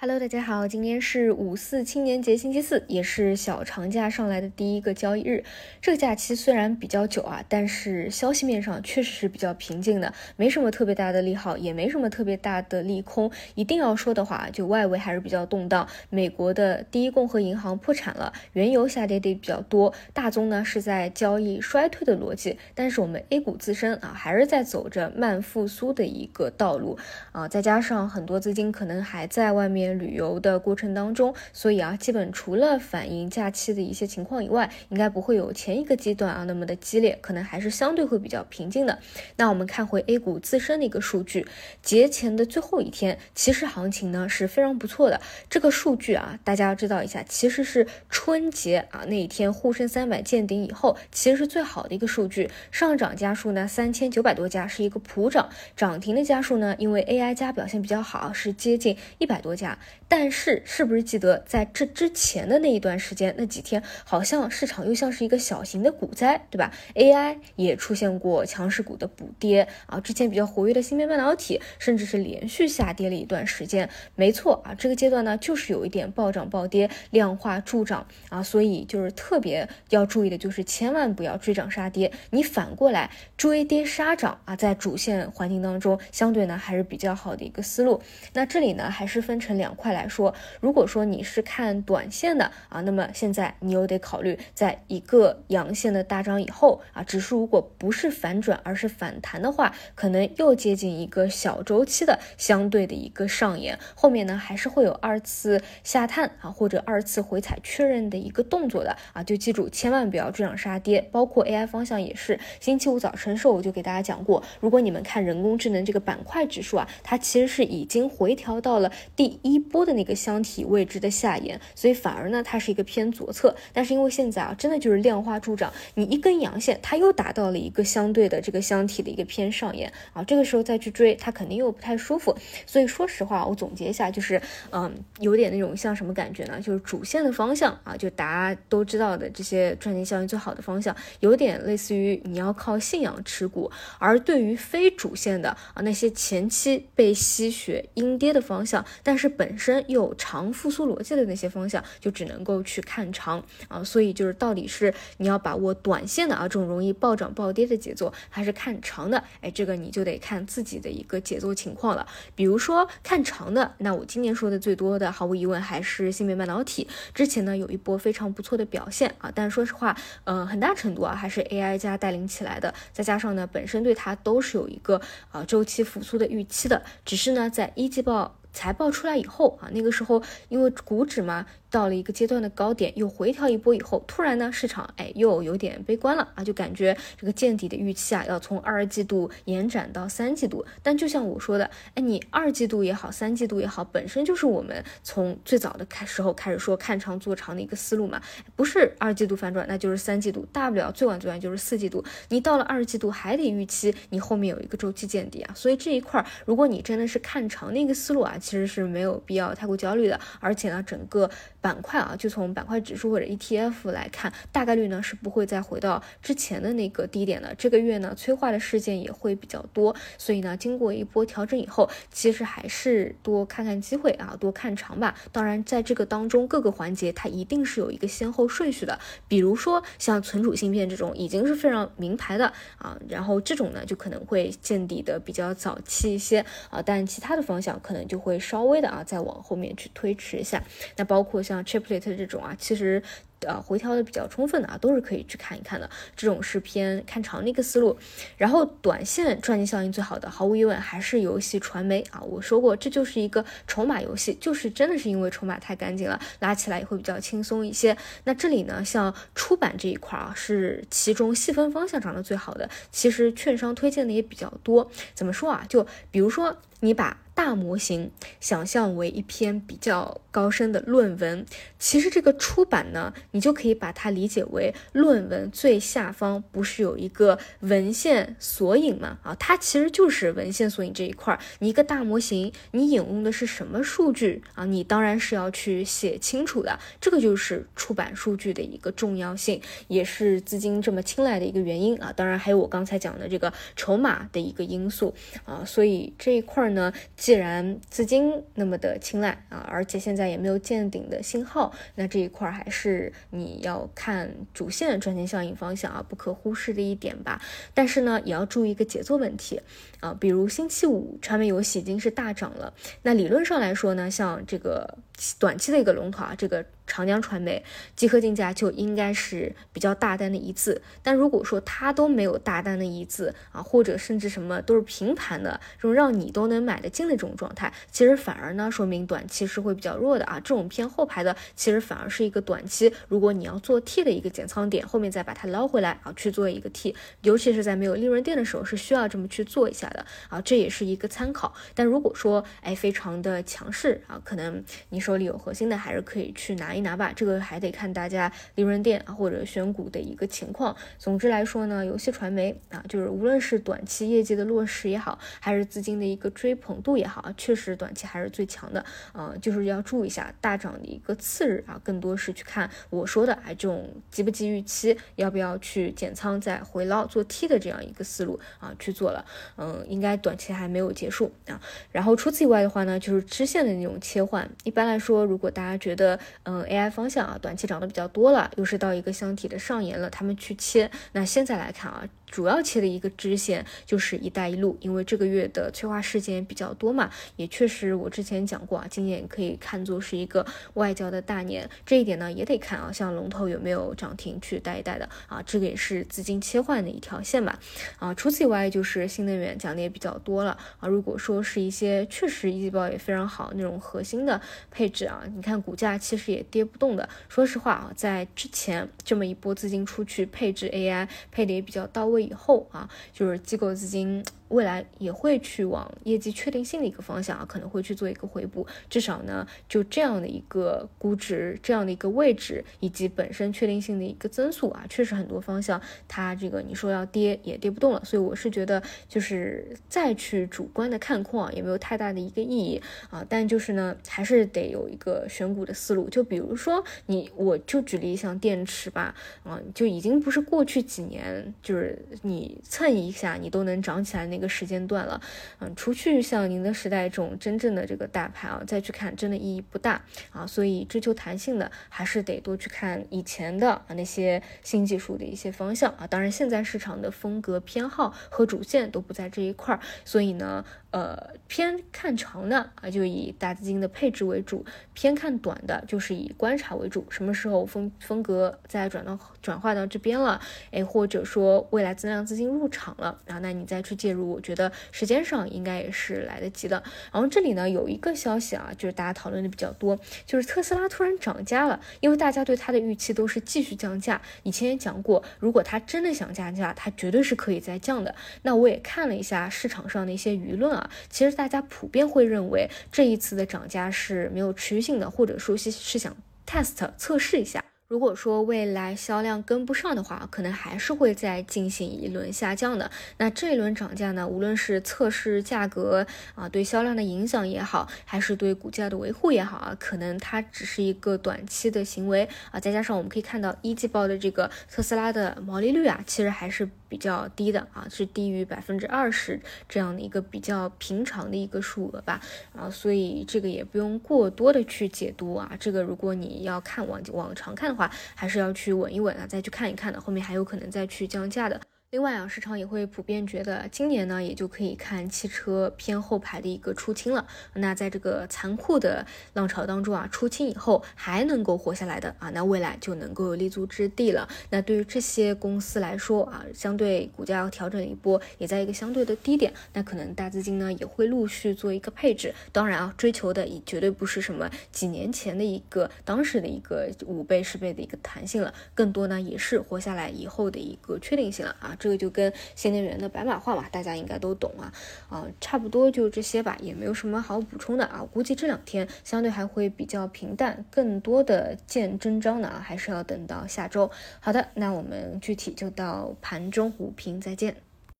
Hello，大家好，今天是五四青年节星期四，也是小长假上来的第一个交易日。这个假期虽然比较久啊，但是消息面上确实是比较平静的，没什么特别大的利好，也没什么特别大的利空。一定要说的话，就外围还是比较动荡。美国的第一共和银行破产了，原油下跌的比较多，大宗呢是在交易衰退的逻辑，但是我们 A 股自身啊还是在走着慢复苏的一个道路啊，再加上很多资金可能还在外面。旅游的过程当中，所以啊，基本除了反映假期的一些情况以外，应该不会有前一个阶段啊那么的激烈，可能还是相对会比较平静的。那我们看回 A 股自身的一个数据，节前的最后一天，其实行情呢是非常不错的。这个数据啊，大家要知道一下，其实是春节啊那一天沪深三百见顶以后，其实是最好的一个数据。上涨家数呢三千九百多家，是一个普涨；涨停的家数呢，因为 AI 加表现比较好，是接近一百多家。但是，是不是记得在这之前的那一段时间，那几天好像市场又像是一个小型的股灾，对吧？AI 也出现过强势股的补跌啊，之前比较活跃的芯片半导体，甚至是连续下跌了一段时间。没错啊，这个阶段呢，就是有一点暴涨暴跌，量化助涨啊，所以就是特别要注意的，就是千万不要追涨杀跌，你反过来追跌杀涨啊，在主线环境当中，相对呢还是比较好的一个思路。那这里呢，还是分成两板块来。来说，如果说你是看短线的啊，那么现在你又得考虑，在一个阳线的大涨以后啊，指数如果不是反转而是反弹的话，可能又接近一个小周期的相对的一个上沿，后面呢还是会有二次下探啊或者二次回踩确认的一个动作的啊，就记住千万不要追涨杀跌，包括 AI 方向也是。星期五早晨时候我就给大家讲过，如果你们看人工智能这个板块指数啊，它其实是已经回调到了第一波。的那个箱体位置的下沿，所以反而呢，它是一个偏左侧。但是因为现在啊，真的就是量化助长，你一根阳线，它又达到了一个相对的这个箱体的一个偏上沿啊，这个时候再去追，它肯定又不太舒服。所以说实话，我总结一下，就是嗯，有点那种像什么感觉呢？就是主线的方向啊，就大家都知道的这些赚钱效应最好的方向，有点类似于你要靠信仰持股。而对于非主线的啊，那些前期被吸血阴跌的方向，但是本本身。有长复苏逻辑的那些方向，就只能够去看长啊，所以就是到底是你要把握短线的啊这种容易暴涨暴跌的节奏，还是看长的？哎，这个你就得看自己的一个节奏情况了。比如说看长的，那我今年说的最多的，毫无疑问还是芯片半导体。之前呢有一波非常不错的表现啊，但说实话，呃，很大程度啊还是 AI 加带领起来的，再加上呢本身对它都是有一个啊周期复苏的预期的，只是呢在一季报。财报出来以后啊，那个时候因为股指嘛。到了一个阶段的高点，又回调一波以后，突然呢，市场哎又有点悲观了啊，就感觉这个见底的预期啊，要从二季度延展到三季度。但就像我说的，哎，你二季度也好，三季度也好，本身就是我们从最早的开时候开始说看长做长的一个思路嘛，不是二季度反转，那就是三季度，大不了最晚最晚就是四季度。你到了二季度还得预期你后面有一个周期见底啊，所以这一块，如果你真的是看长的一个思路啊，其实是没有必要太过焦虑的，而且呢，整个。板块啊，就从板块指数或者 ETF 来看，大概率呢是不会再回到之前的那个低点的。这个月呢，催化的事件也会比较多，所以呢，经过一波调整以后，其实还是多看看机会啊，多看长吧。当然，在这个当中各个环节，它一定是有一个先后顺序的。比如说像存储芯片这种，已经是非常名牌的啊，然后这种呢，就可能会见底的比较早期一些啊，但其他的方向可能就会会稍微的啊，再往后面去推迟一下。那包括。像 Chiplet 这种啊，其实。呃，回调的比较充分的啊，都是可以去看一看的。这种是偏看长的一个思路。然后短线赚钱效应最好的，毫无疑问还是游戏传媒啊。我说过，这就是一个筹码游戏，就是真的是因为筹码太干净了，拉起来也会比较轻松一些。那这里呢，像出版这一块啊，是其中细分方向涨得最好的。其实券商推荐的也比较多。怎么说啊？就比如说，你把大模型想象为一篇比较高深的论文，其实这个出版呢。你就可以把它理解为论文最下方不是有一个文献索引吗？啊，它其实就是文献索引这一块儿。你一个大模型，你引用的是什么数据啊？你当然是要去写清楚的。这个就是出版数据的一个重要性，也是资金这么青睐的一个原因啊。当然还有我刚才讲的这个筹码的一个因素啊。所以这一块儿呢，既然资金那么的青睐啊，而且现在也没有见顶的信号，那这一块还是你要看主线赚钱效应方向啊，不可忽视的一点吧。但是呢，也要注意一个节奏问题啊，比如星期五传媒游戏已经是大涨了，那理论上来说呢，像这个短期的一个龙头啊，这个。长江传媒集合竞价就应该是比较大单的一字，但如果说它都没有大单的一字啊，或者甚至什么都是平盘的这种让你都能买得进的这种状态，其实反而呢说明短期是会比较弱的啊。这种偏后排的其实反而是一个短期，如果你要做 T 的一个减仓点，后面再把它捞回来啊，去做一个 T，尤其是在没有利润垫的时候是需要这么去做一下的啊，这也是一个参考。但如果说哎非常的强势啊，可能你手里有核心的，还是可以去拿一。拿吧，这个还得看大家利润店啊或者选股的一个情况。总之来说呢，游戏传媒啊，就是无论是短期业绩的落实也好，还是资金的一个追捧度也好，确实短期还是最强的。呃，就是要注意一下大涨的一个次日啊，更多是去看我说的哎这种急不急预期，要不要去减仓再回捞做 T 的这样一个思路啊去做了。嗯，应该短期还没有结束啊。然后除此以外的话呢，就是支线的那种切换。一般来说，如果大家觉得嗯。AI 方向啊，短期涨得比较多了，又是到一个箱体的上沿了，他们去切。那现在来看啊。主要切的一个支线就是“一带一路”，因为这个月的催化事件比较多嘛，也确实我之前讲过啊，今年可以看作是一个外交的大年，这一点呢也得看啊，像龙头有没有涨停去带一带的啊，这个也是资金切换的一条线吧。啊，除此以外就是新能源讲的也比较多了啊，如果说是一些确实一季报也非常好那种核心的配置啊，你看股价其实也跌不动的。说实话啊，在之前这么一波资金出去配置 AI 配的也比较到位。以后啊，就是机构资金。未来也会去往业绩确定性的一个方向啊，可能会去做一个回补。至少呢，就这样的一个估值，这样的一个位置，以及本身确定性的一个增速啊，确实很多方向它这个你说要跌也跌不动了。所以我是觉得，就是再去主观的看空啊，也没有太大的一个意义啊。但就是呢，还是得有一个选股的思路。就比如说你，我就举例像电池吧，啊，就已经不是过去几年，就是你蹭一下你都能涨起来那。一个时间段了，嗯，除去像宁德时代这种真正的这个大牌啊，再去看真的意义不大啊，所以追求弹性的还是得多去看以前的啊那些新技术的一些方向啊。当然，现在市场的风格偏好和主线都不在这一块儿，所以呢。呃，偏看长的啊，就以大资金的配置为主；偏看短的，就是以观察为主。什么时候风风格再转到转化到这边了，哎，或者说未来增量资金入场了啊，那你再去介入，我觉得时间上应该也是来得及的。然后这里呢有一个消息啊，就是大家讨论的比较多，就是特斯拉突然涨价了，因为大家对它的预期都是继续降价。以前也讲过，如果它真的想降价，它绝对是可以再降的。那我也看了一下市场上的一些舆论啊。其实大家普遍会认为这一次的涨价是没有持续性的，或者说是是想 test 测试一下。如果说未来销量跟不上的话，可能还是会再进行一轮下降的。那这一轮涨价呢，无论是测试价格啊，对销量的影响也好，还是对股价的维护也好啊，可能它只是一个短期的行为啊。再加上我们可以看到一季报的这个特斯拉的毛利率啊，其实还是比较低的啊，是低于百分之二十这样的一个比较平常的一个数额吧。啊，所以这个也不用过多的去解读啊。这个如果你要看往往常看的。话还是要去稳一稳啊，再去看一看的，后面还有可能再去降价的。另外啊，市场也会普遍觉得今年呢，也就可以看汽车偏后排的一个出清了。那在这个残酷的浪潮当中啊，出清以后还能够活下来的啊，那未来就能够有立足之地了。那对于这些公司来说啊，相对股价要调整一波，也在一个相对的低点，那可能大资金呢也会陆续做一个配置。当然啊，追求的也绝对不是什么几年前的一个当时的一个五倍十倍的一个弹性了，更多呢也是活下来以后的一个确定性了啊。这个就跟新能源的白马化嘛，大家应该都懂啊，啊，差不多就这些吧，也没有什么好补充的啊。估计这两天相对还会比较平淡，更多的见真章呢，还是要等到下周。好的，那我们具体就到盘中午评再见。